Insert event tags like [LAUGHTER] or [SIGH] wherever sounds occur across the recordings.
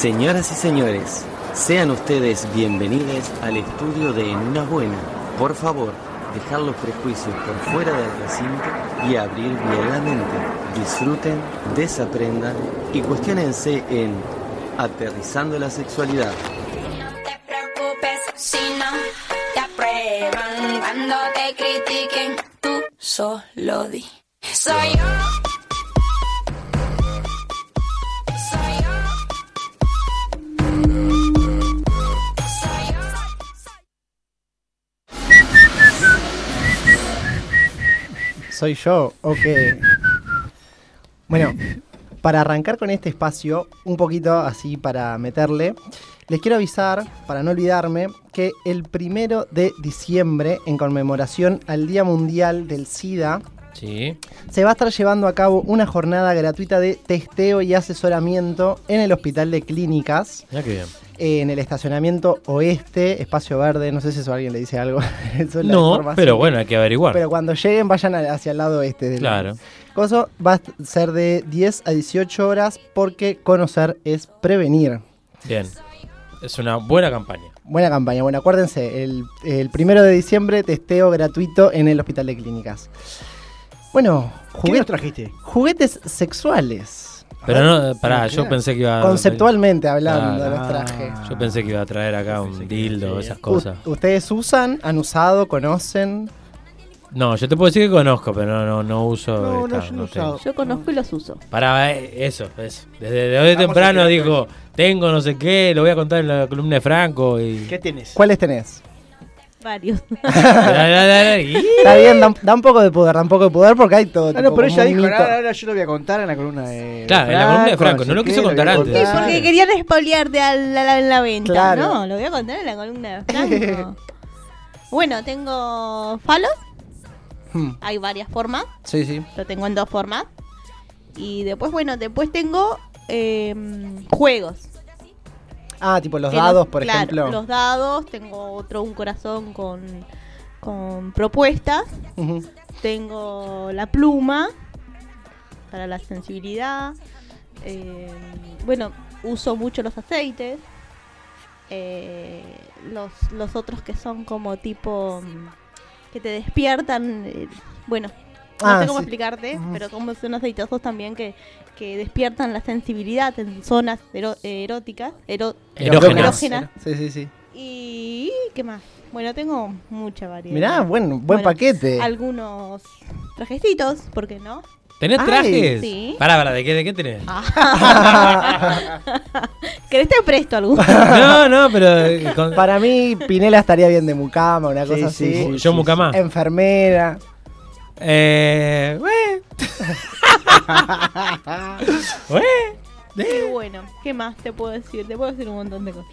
Señoras y señores, sean ustedes bienvenidos al estudio de En Una Buena. Por favor, dejar los prejuicios por fuera del recinto y abrir bien la mente. Disfruten, desaprendan y cuestionense en Aterrizando la Sexualidad. No te preocupes si no te aprueban cuando te critiquen. Tú solo di. Soy yo. Soy yo, ok. Bueno, para arrancar con este espacio, un poquito así para meterle, les quiero avisar, para no olvidarme, que el primero de diciembre, en conmemoración al Día Mundial del SIDA, Sí. se va a estar llevando a cabo una jornada gratuita de testeo y asesoramiento en el Hospital de Clínicas, Mira qué bien. en el estacionamiento oeste, espacio verde, no sé si eso a alguien le dice algo. [LAUGHS] Eso es la No, pero bueno, hay que averiguar. Pero cuando lleguen, vayan hacia el lado este del Claro. Coso va a ser de 10 a 18 horas porque conocer es prevenir. Bien. Es una buena campaña. Buena campaña. Bueno, acuérdense, el, el primero de diciembre testeo gratuito en el Hospital de Clínicas. Bueno, ¿Qué juguet- nos trajiste? juguetes sexuales. Pero no, pará, yo pensé que iba a... Conceptualmente hablando, los traje. Yo pensé que iba a traer acá un dildo, esas U- cosas. ¿Ustedes usan, han usado, conocen? No, yo te puedo decir que conozco, pero no, no, no uso. No, no, esta, yo no he tengo. usado. Yo conozco y los uso. Para eso, eso. Desde de hoy temprano dijo, tengo no sé qué, lo voy a contar en la columna de Franco y... ¿Qué tenés? ¿Cuáles tenés? Varios. [LAUGHS] [LAUGHS] [LAUGHS] Está bien, da, da un poco de poder, da un poco de poder porque hay todo. Ah, tipo, no, pero ella dijo, ahora, ahora yo lo voy a contar en la columna de. Claro, en la columna de Franco, no lo quiso contar antes. Sí, Claro. porque querían espolearte a la, la- la venta. Claro. No, lo voy a contar en la columna de Franco. bueno, tengo falos. Hmm, Hay varias formas. Sí, sí. Lo tengo en dos formas. Y después, bueno, después tengo em, juegos. Ah, tipo los dados, por claro, ejemplo. Los dados. Tengo otro, un corazón con, con propuestas. Tengo la pluma para la sensibilidad. Eh, bueno, uso mucho los aceites. Eh, los, los otros que son como tipo mm, que te despiertan. eh, bueno, no Ah, sé cómo sí. explicarte, pero como son aceitosos también que, que despiertan la sensibilidad en zonas ero- eróticas. ero- Erógenas. erógenas. Sí, sí, sí. Y ¿qué más? Bueno, tengo mucha variedad. Mirá, buen, buen Bueno, paquete. Algunos trajecitos, ¿por qué no? ¿Tenés Ay, trajes? sí. Pará, pará, ¿de qué, de qué tenés? [LAUGHS] ¿Querés te presto alguno? [LAUGHS] No, no, pero... eh, con- Para mí, Pinela estaría bien de mucama, una Sí, cosa sí, así. sí. Yo mucama. Enfermera. Eh... güey. Güey. Y bueno, ¿qué más te puedo decir? Te puedo decir un montón de cosas.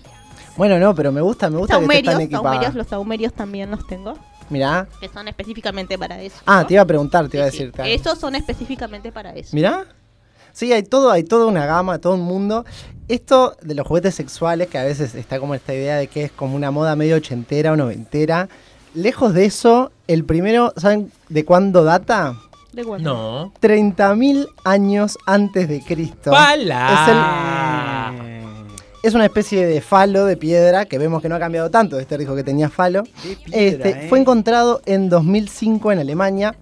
Bueno, no, pero me gusta, me gusta que estés Saumerios, tan equipada. saumerios, los saumerios también los tengo, Mirá. que son específicamente para eso. Ah, ¿no? te iba a preguntar, te iba a sí. decir. claro. Esos son específicamente para eso. Mirá. Sí, hay todo, hay toda una gama, todo un mundo. Esto de los juguetes sexuales, que a veces está como esta idea de que es como una moda medio ochentera o noventera. Lejos de eso, el primero, ¿saben de cuándo data? ¿De cuándo? No. 30.000 años antes de Cristo. ¡Pala! Es una especie de falo de piedra que vemos que no ha cambiado tanto. Este dijo que tenía falo. Piedra, Este, eh. Fue encontrado en 2005 en Alemania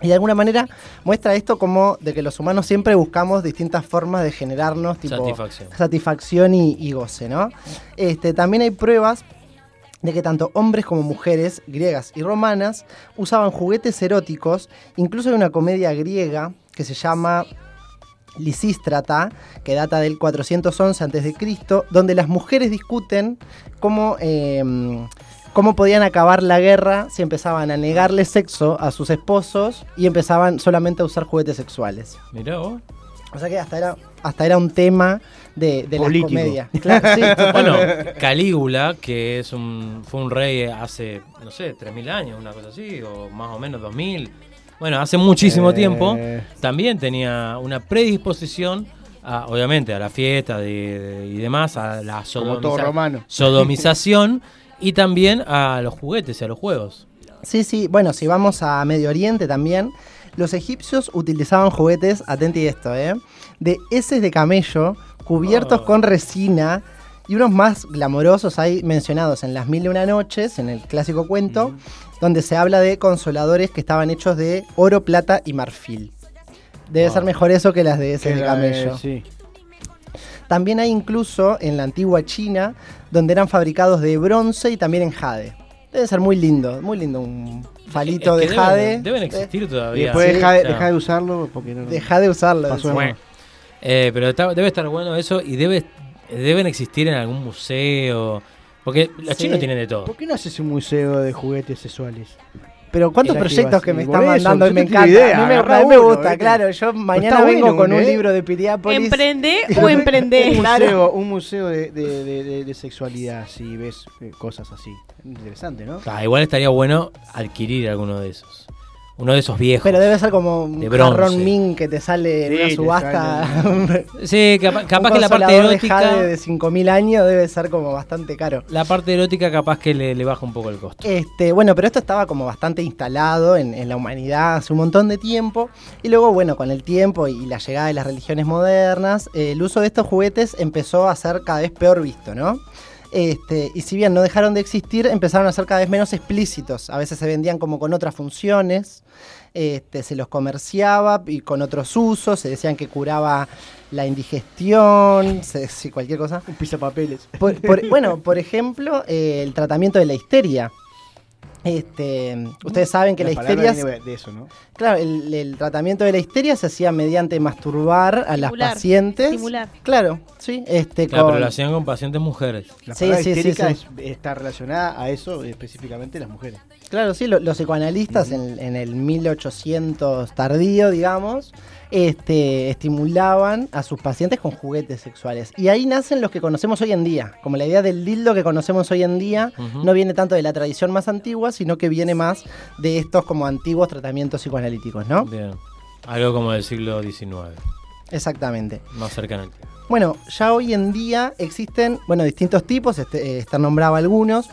y de alguna manera muestra esto como de que los humanos siempre buscamos distintas formas de generarnos tipo Satisfacción. satisfacción y, y goce, ¿no? Este, también hay pruebas de que tanto hombres como mujeres, griegas y romanas, usaban juguetes eróticos. Incluso hay una comedia griega que se llama Lisístrata, que data del 411 a.C., donde las mujeres discuten cómo, eh, cómo podían acabar la guerra si empezaban a negarle sexo a sus esposos y empezaban solamente a usar juguetes sexuales. Mirá. O sea que hasta era, hasta era un tema de, de la comedia. [LAUGHS] Claro, sí, Bueno, Calígula, que es un, fue un rey hace, no sé, 3.000 años, una cosa así, o más o menos 2.000. Bueno, hace muchísimo Eh. tiempo, también tenía una predisposición, a, obviamente, a la fiesta de- de- y demás, a la Como todo sodomiza- romano. [LAUGHS] sodomización y también a los juguetes y a los juegos. Sí, sí, bueno, si vamos a Medio Oriente también, los egipcios utilizaban juguetes, atenti esto, ¿eh? De heces de camello cubiertos Oh. con resina. Y unos más glamorosos hay mencionados en Las Mil y Una Noches, en el clásico cuento, donde se habla de consoladores que estaban hechos de oro, plata y marfil. Debe ser mejor eso que las de ese de camello. sí. También hay incluso en la antigua China, donde eran fabricados de bronce y también en jade. Debe ser muy lindo, muy lindo un falito Es de que deben- jade. Deben Eh, existir Y todavía. después Sí, deja, de, o sea, deja de usarlo porque no. Deja de usarlo. Pasó de. Eh, pero está- debe estar bueno eso y debe, deben existir en algún museo. Porque los Sí. chinos tienen de todo. ¿Por qué no haces un museo de juguetes sexuales? Pero cuántos proyectos que me están mandando y me encanta. idea, a mí me, a mí me uno, gusta, ¿viste? claro. Yo mañana vengo bueno, con un ¿eh? libro de Piriápolis. Emprende [LAUGHS] o emprende. Un museo, un museo de, de- de- de- de sexualidad, si ves eh, cosas así. Interesante, ¿no? Ah, igual estaría bueno adquirir alguno de esos. Uno de esos viejos. Pero debe ser como un De bronce. jarrón min que te sale en Sí, una subasta. [LAUGHS] Sí, capa- capaz, un que la parte de erótica. jade de 5.000 años debe ser como bastante caro. La parte erótica capaz que le, le baja un poco el costo. Este, bueno, pero esto estaba como bastante instalado en, en la humanidad hace un montón de tiempo. Y luego, bueno, con el tiempo y la llegada de las religiones modernas, eh, el uso de estos juguetes empezó a ser cada vez peor visto, ¿no? Este, y si bien no dejaron de existir, empezaron a ser cada vez menos explícitos. A veces se vendían como con otras funciones, este, se los comerciaba y con otros usos, se decían que curaba la indigestión, se- sí, cualquier cosa. Un pisapapeles. Por- por- [LAUGHS] bueno, por ejemplo, eh, el tratamiento de la histeria. Este, ustedes saben que la, palabra histeria, viene de eso, ¿no? claro, el, el tratamiento de la histeria se hacía mediante masturbar a las pacientes. estimular. Claro, sí, este, Claro, con- pero lo hacían con pacientes mujeres. La Sí, sí, sí, histérica sí. es- está relacionada a eso, específicamente las mujeres. Claro, sí, lo- los psicoanalistas en, en el 1800 tardío, digamos, este, estimulaban a sus pacientes con juguetes sexuales. Y ahí nacen los que conocemos hoy en día. Como la idea del dildo que conocemos hoy en día no viene tanto de la tradición más antigua, sino que viene más de estos como antiguos tratamientos psicoanalíticos, ¿no? Bien. Algo como del siglo XIX, Exactamente. más cercano al tiempo. Bueno, ya hoy en día existen, bueno, distintos tipos, este, eh, están nombrados algunos.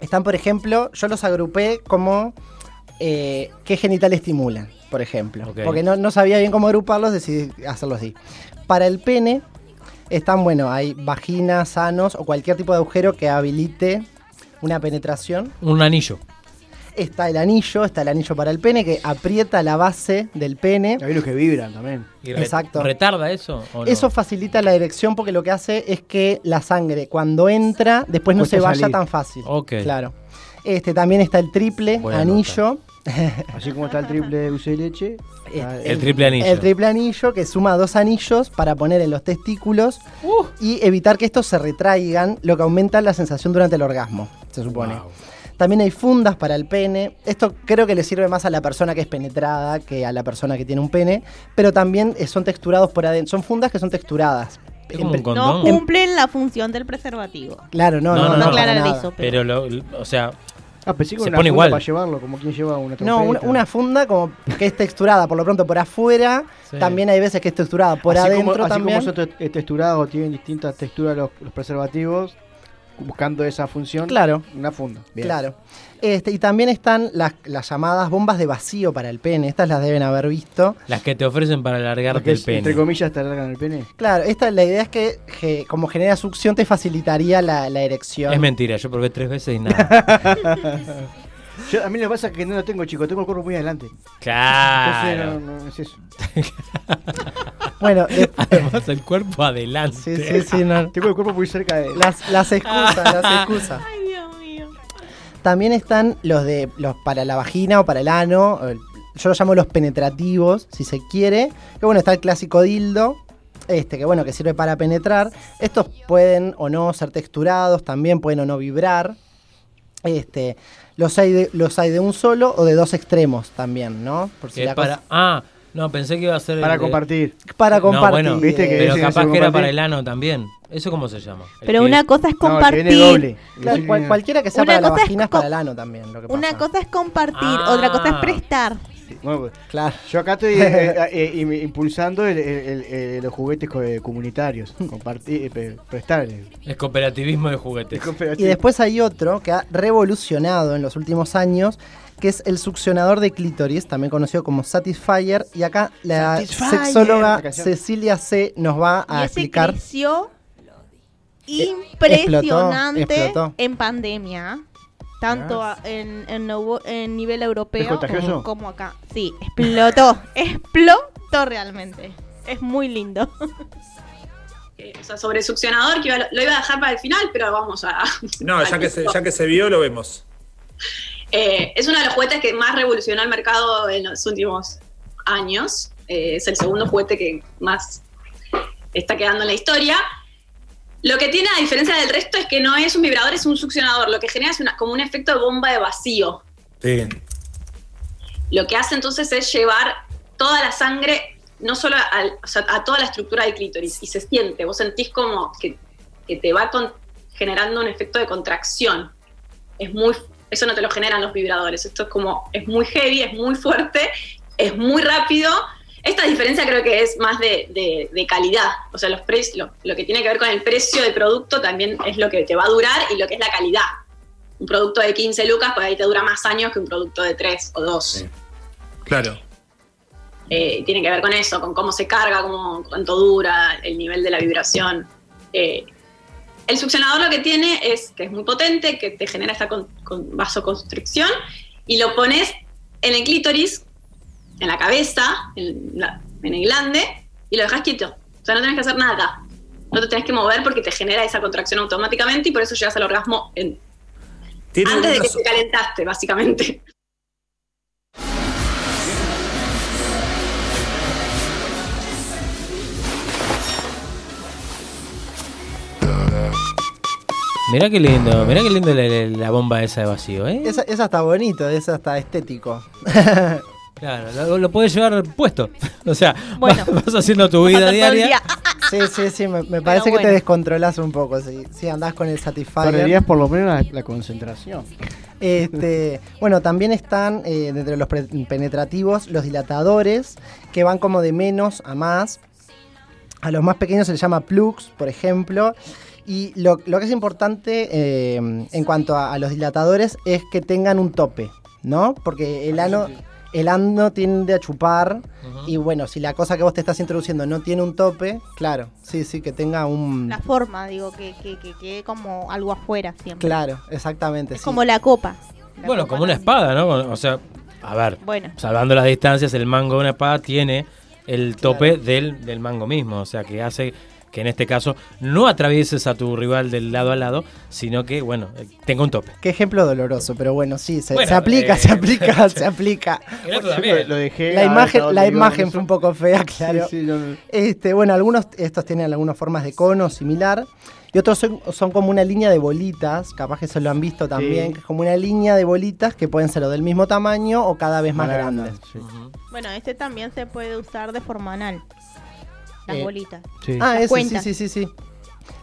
Están, por ejemplo, yo los agrupé como eh, qué genital estimulan, por ejemplo. Porque no, no sabía bien cómo agruparlos, decidí hacerlo así. Para el pene están, bueno, hay vaginas, sanos o cualquier tipo de agujero que habilite una penetración. Un anillo. Está el anillo, está el anillo para el pene que aprieta la base del pene. Hay unos que vibran también. ¿Y re- Exacto. ¿Retarda eso? O no? Eso facilita la erección porque lo que hace es que la sangre cuando entra después no Cuesta se vaya salir. tan fácil. Ok. Claro. Este también está el triple anillo. [LAUGHS] Así como está el triple de dulce de leche. está El triple anillo. El triple anillo que suma dos anillos para poner en los testículos Uh. y evitar que estos se retraigan, lo que aumenta la sensación durante el orgasmo, se supone. Wow. También hay fundas para el pene. Esto creo que le sirve más a la persona que es penetrada que a la persona que tiene un pene, pero también eh, son texturados por adentro. Son fundas que son texturadas. Un. No cumplen la función del preservativo. Claro, no, No, no, no, no, no. para aclarar nada. eso. Pero, lo, o sea, Ah, pensé que Se una pone funda igual. para llevarlo, como quien lleva una No, una, una funda como que es texturada por lo pronto por afuera. Sí. También hay veces que es texturada por así adentro como, así también. como son eh, texturados, tienen distintas texturas los, los preservativos, buscando esa función. Claro. Una funda. Bien. Claro. Este, y también están las, las llamadas bombas de vacío para el pene. Estas las deben haber visto. las que te ofrecen para alargarte el es, entre pene. comillas te alargan el pene. Claro, esta la idea es que, que como genera succión te facilitaría la, la erección. Es mentira, yo probé tres veces y nada. [LAUGHS] Yo, a mí lo que pasa es que no lo tengo, chico. Tengo el cuerpo muy adelante. Entonces, claro. no, no es eso. [LAUGHS] Bueno, de- [LAUGHS] Además, el cuerpo adelante. sí, sí, sí, no. Tengo el cuerpo muy cerca de. Las, las excusas, las [LAUGHS] excusas. Ay, Dios mío. También están los de los para la vagina o para el ano. Yo los llamo los penetrativos, si se quiere. Que bueno, está el clásico dildo. Este, que bueno, que sirve para penetrar. Estos pueden o no ser texturados, también pueden o no vibrar. Este, los hay de, los hay de un solo o de dos extremos también, ¿no? Por si la para. cosa- Ah, no, pensé que iba a ser. el Para compartir. para No, compartir. bueno, Viste que pero capaz que era para el ano también. ¿Eso cómo se llama? Pero una cosa es No, que compartir. viene doble. Claro, Sí, cual- viene- cualquiera que sea Una para la vagina es para el ano también. Lo que Una pasa. cosa es compartir, Ah. otra cosa es prestar. Bueno, pues, Claro. yo acá estoy eh, [LAUGHS] eh, eh, im- impulsando el- el- el- los juguetes co- comunitarios, compartir, eh, pre- prestarles. Es cooperativismo de juguetes. Y después hay otro que ha revolucionado en los últimos años, que es el succionador de clítoris, también conocido como Satisfyer. Y acá la Satisfyer. sexóloga La. Cecilia C. nos va Y a ese explicar. creció Eh, impresionante explotó, explotó. en pandemia. Tanto en, en, nuevo- en nivel europeo como, como acá. Sí, explotó. [LAUGHS] explotó realmente. Es muy lindo. [LAUGHS] Eh, o sea, sobre succionador, que iba- lo iba a dejar para el final, pero vamos a. No, ya que, se, ya que se vio, lo vemos. [LAUGHS] Eh, es uno de los juguetes que más revolucionó el mercado en los últimos años. Eh, es el segundo juguete que más está quedando en la historia. Lo que tiene, a diferencia del resto, es que no es un vibrador, es un succionador. Lo que genera es una- como un efecto de bomba de vacío. Sí. Lo que hace entonces es llevar toda la sangre, no solo al- o sea, a toda la estructura del clítoris, y se siente. Vos sentís como que, que te va con- generando un efecto de contracción. Es muy, eso no te lo generan los vibradores. Esto es como, es muy heavy, es muy fuerte, es muy rápido. Esta diferencia creo que es más de, de- de calidad. O sea, los precios, lo, lo que tiene que ver con el precio del producto también es lo que te va a durar y lo que es la calidad. Un producto de 15 lucas, pues ahí te dura más años que un producto de 3 o 2. Sí. Claro. Eh, tiene que ver con eso, con cómo se carga, cómo, cuánto dura, el nivel de la vibración. Eh, el succionador lo que tiene es que es muy potente, que te genera esta con- con vasoconstricción y lo pones en el clítoris, en la cabeza, en, la- en el glande y lo dejas quieto. O sea, no tenés que hacer nada. No te tenés que mover porque te genera esa contracción automáticamente y por eso llegas al orgasmo en- antes de que te calentaste, básicamente. Mirá qué lindo, mirá qué lindo la, bomba esa de vacío, ¿eh? Esa, esa está bonito, esa está estético. Claro, lo, lo puedes llevar puesto. [LAUGHS] O sea, Bueno. vas, vas haciendo tu vida diaria. Sí, sí, sí, me, me parece que te descontrolas un poco. Si sí, andás con el Satisfyer. Perderías por lo menos la, la concentración. Este, bueno, también están eh, dentro de los penetrativos los dilatadores, que van como de menos a más. A los más pequeños se les llama plugs, por ejemplo. Y lo, lo que es importante eh, en cuanto a, a los dilatadores es que tengan un tope, ¿no? Porque el ano, el ano tiende a chupar. Y bueno, si la cosa que vos te estás introduciendo no tiene un tope, claro, sí, sí, que tenga un... La forma, digo, que que que quede como algo afuera siempre. Claro, exactamente. Es sí. como la copa. La Bueno, copa como una espada, ¿no? O sea, a ver, Bueno, salvando las distancias, el mango de una espada tiene el tope del, del mango mismo. O sea, que hace que en este caso no atravieses a tu rival del lado a lado, sino que, bueno, eh, tenga un tope. Qué ejemplo doloroso, pero bueno, sí, se, Bueno, se aplica, eh, se aplica, [LAUGHS] se aplica. Lo, también. lo dejé. La imagen, la imagen fue un poco fea, claro. Sí, sí, no, no. Este, bueno, algunos estos tienen algunas formas de cono similar y otros son, son como una línea de bolitas, capaz que se lo han visto también, Sí. que es como una línea de bolitas que pueden ser o del mismo tamaño o cada vez más Más grandes. sí. Bueno, este también se puede usar de forma anal. Las Eh, bolitas. Sí. Ah, ese, sí, sí, sí, sí.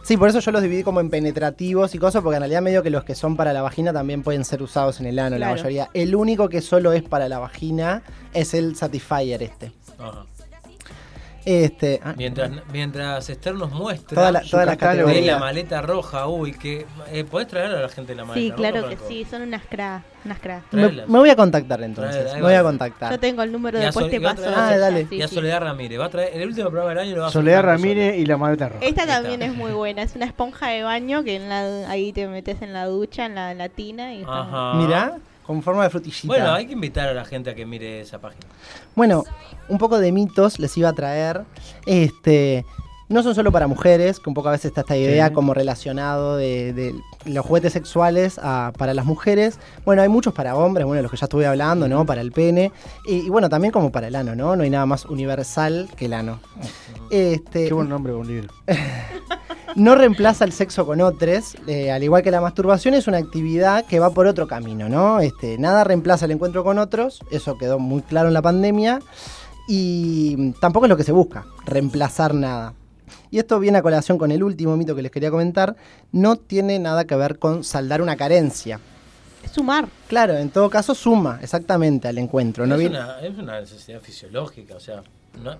Sí, por eso yo los dividí como en penetrativos y cosas, porque en realidad medio que los que son para la vagina también pueden ser usados en el ano, la mayoría. El único que solo es para la vagina es el Satisfyer este. Ajá. Este, ah, Mientras, mientras Esther nos muestra toda la, de maleta roja, uy, que eh, podés traer a la gente la maleta Sí, roja, claro que sí, son unas cra, unas cra. Me, voy a contactar entonces. Me voy a contactar. Yo tengo el número después te a paso. Ah, dale. Sí, y a. Soledad Ramírez. Va a traer, en el último programa del año lo va a Soledad Ramírez y la maleta roja. Esta también es muy buena, es una esponja de baño que en la, ahí te metes en la ducha, en la, en la tina y Ajá. Mirá, con forma de frutillita. Bueno, hay que invitar a la gente a que mire esa página. Bueno, un poco de mitos les iba a traer. Este, no son solo para mujeres, que un poco a veces está esta idea Sí. como relacionado de, de los juguetes sexuales a- para las mujeres. Bueno, hay muchos para hombres, bueno, los que ya estuve hablando, ¿no? Para el pene. Y, y bueno, también como para el ano, ¿no? No hay nada más universal que el ano. Este, Qué buen nombre un libro. [LAUGHS] no reemplaza el sexo con otros, eh, al igual que la masturbación es una actividad que va por otro camino, ¿no? Este, nada reemplaza el encuentro con otros, eso quedó muy claro en la pandemia, y tampoco es lo que se busca, reemplazar nada. Y esto viene a colación con el último mito que les quería comentar, no tiene nada que ver con saldar una carencia. Sumar. Claro, en todo caso suma exactamente al encuentro. ¿no? es, una, es una necesidad fisiológica, o sea, no,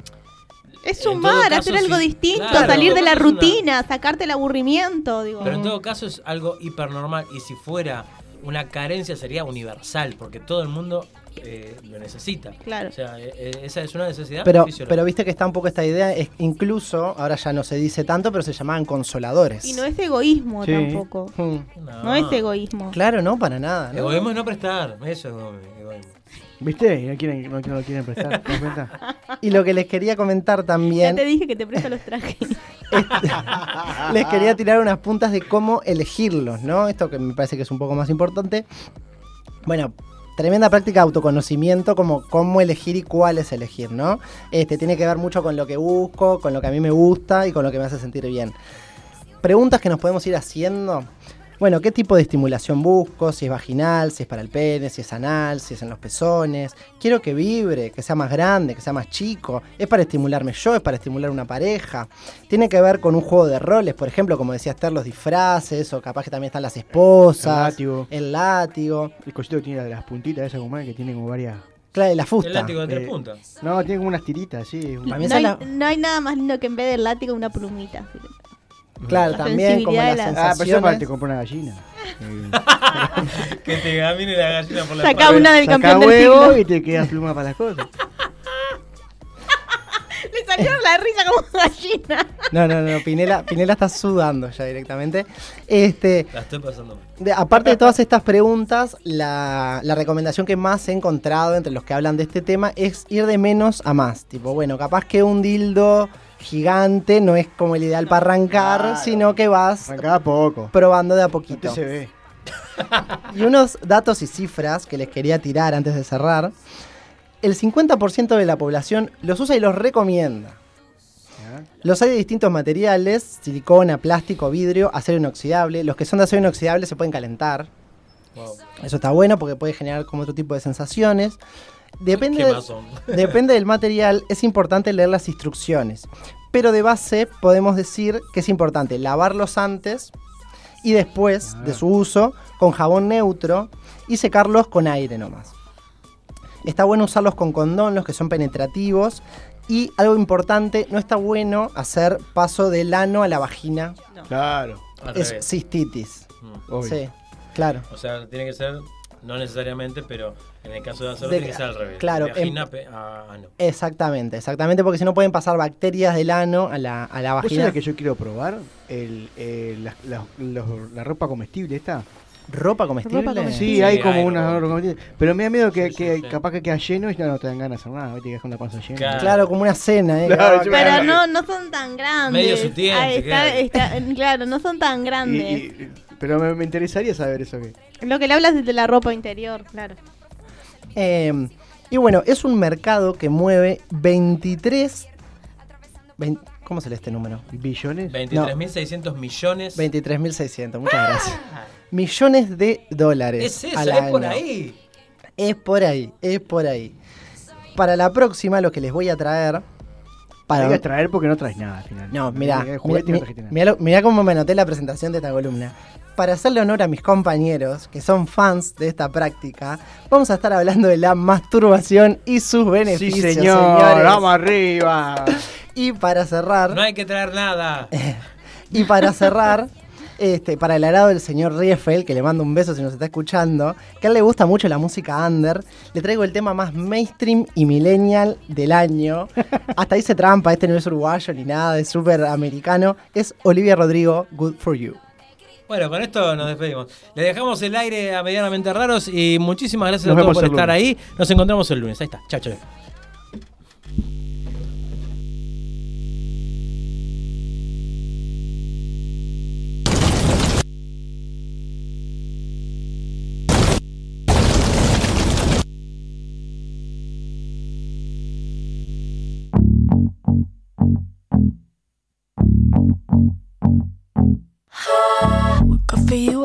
Es sumar, caso, hacer algo sí. distinto, Claro. salir de la una- rutina, sacarte el aburrimiento, digo. Pero en todo caso es algo hipernormal y si fuera una carencia sería universal porque todo el mundo eh, lo necesita. Claro. O sea, eh, eh, esa es una necesidad Pero, pero viste que está un poco esta idea, es incluso, ahora ya no se dice tanto, pero se llamaban consoladores. Y no es egoísmo Sí. tampoco. Hmm. No es egoísmo. Claro, no, para nada. ¿no? Egoísmo es no prestar, eso es egoísmo. ¿Viste? Y no, quieren, no, no lo quieren prestar. [LAUGHS] Y lo que les quería comentar Ya también, te dije que te presto los trajes. [LAUGHS] les quería tirar unas puntas de cómo elegirlos, ¿no? Esto que me parece que es un poco más importante. Bueno, tremenda práctica de autoconocimiento, como cómo elegir y cuáles elegir, ¿no? Este, tiene que ver mucho con lo que busco, con lo que a mí me gusta y con lo que me hace sentir bien. Preguntas que nos podemos ir haciendo. Bueno, ¿qué tipo de estimulación busco? Si es vaginal, si es para el pene, si es anal, si es en los pezones. Quiero que vibre, que sea más grande, que sea más chico. ¿Es para estimularme yo? ¿Es para estimular una pareja? Tiene que ver con un juego de roles, por ejemplo, como decía Esther, los disfraces, o capaz que también están las esposas. El látigo. El látigo. El cosito que tiene de las puntitas, esa como que tiene como varias. Claro, la fusta. El látigo de tres Eh, puntas. No, tiene como unas tiritas, sí. Para mí No hay, es la- no hay nada más lindo que en vez del látigo una plumita. Claro, La también como de la- Ah, pero eso para te comprar una gallina. [LAUGHS] Que te camine la gallina por la Saca espalda. una del Saca campeón del huevo siglo. y te queda pluma para las cosas. [LAUGHS] Le salió la risa como gallina. No, no, no, Pinela, Pinela está sudando ya directamente. Este, La estoy pasando mal. de- aparte de todas estas preguntas, la, la recomendación que más he encontrado entre los que hablan de este tema es ir de menos a más. Tipo, bueno, capaz que un dildo gigante no es como el ideal para arrancar, Claro. sino que vas poco. probando de a poquito. se ve. Y unos datos y cifras que les quería tirar antes de cerrar. El 50% de la población los usa y los recomienda. Los hay de distintos materiales, silicona, plástico, vidrio, acero inoxidable. Los que son de acero inoxidable se pueden calentar. Wow. Eso está bueno porque puede generar como otro tipo de sensaciones. Depende, ¿Qué del- más son? [LAUGHS] depende del material, es importante leer las instrucciones. Pero de base podemos decir que es importante lavarlos antes y después Ah. de su uso con jabón neutro y secarlos con aire nomás. Está bueno usarlos con condón, los que son penetrativos. Y algo importante, no está bueno hacer paso del ano a la vagina. Claro. Al Es revés. cistitis. Mm. Sí, claro. O sea, tiene que ser, no necesariamente, pero en el caso de hacerlo De- tiene que ser al revés. claro, De vagina pe- a ano. Exactamente, exactamente, porque si no pueden pasar bacterias del ano a la, a la ¿Vos vagina. que yo quiero probar? El, el- la, la- los- la ropa comestible esta. ¿Ropa comestible? Ropa comestible. Sí, Sí, hay como hay una ropa. ropa comestible. Pero me da miedo que, Sí, sí, que sí. capaz que queda lleno y ya no te dan ganas de hacer nada. Panza llena. Claro. Claro, como una cena, ¿eh? Claro, Pero no, no son tan grandes. Medio su tiempo, está- claro. está- claro, no son tan Y- grandes. y- pero me, me interesaría saber eso que. Lo que le hablas es de la ropa interior, claro. Eh, y bueno, es un mercado que mueve 23... vein- ¿Cómo se lee este número? ¿Billones? 23.600 millones. 23.600, muchas gracias. Millones de dólares. Es eso, al es por ahí. Es por ahí, es por ahí. Para la próxima, lo que les voy a traer... Para Para, traer porque no traes nada al final. No, lo- mirá cómo me anoté la presentación de esta columna. Para hacerle honor a mis compañeros, que son fans de esta práctica, vamos a estar hablando de la masturbación y sus Sí, beneficios, señor. señores. Vamos arriba. [LAUGHS] Y para cerrar, No hay que traer nada. [LAUGHS] y para cerrar, este, para el arado del señor Riefel, que le mando un beso si nos está escuchando, que a él le gusta mucho la música under, le traigo el tema más mainstream y millennial del año. [LAUGHS] Hasta dice trampa, este no es uruguayo ni nada, es súper americano. Es Olivia Rodrigo, Good For You. Bueno, con esto nos despedimos. Le dejamos el aire a medianamente raros y muchísimas gracias Nos a todos por estar lunes. ahí. Nos encontramos el lunes. Ahí está. Chao, chao.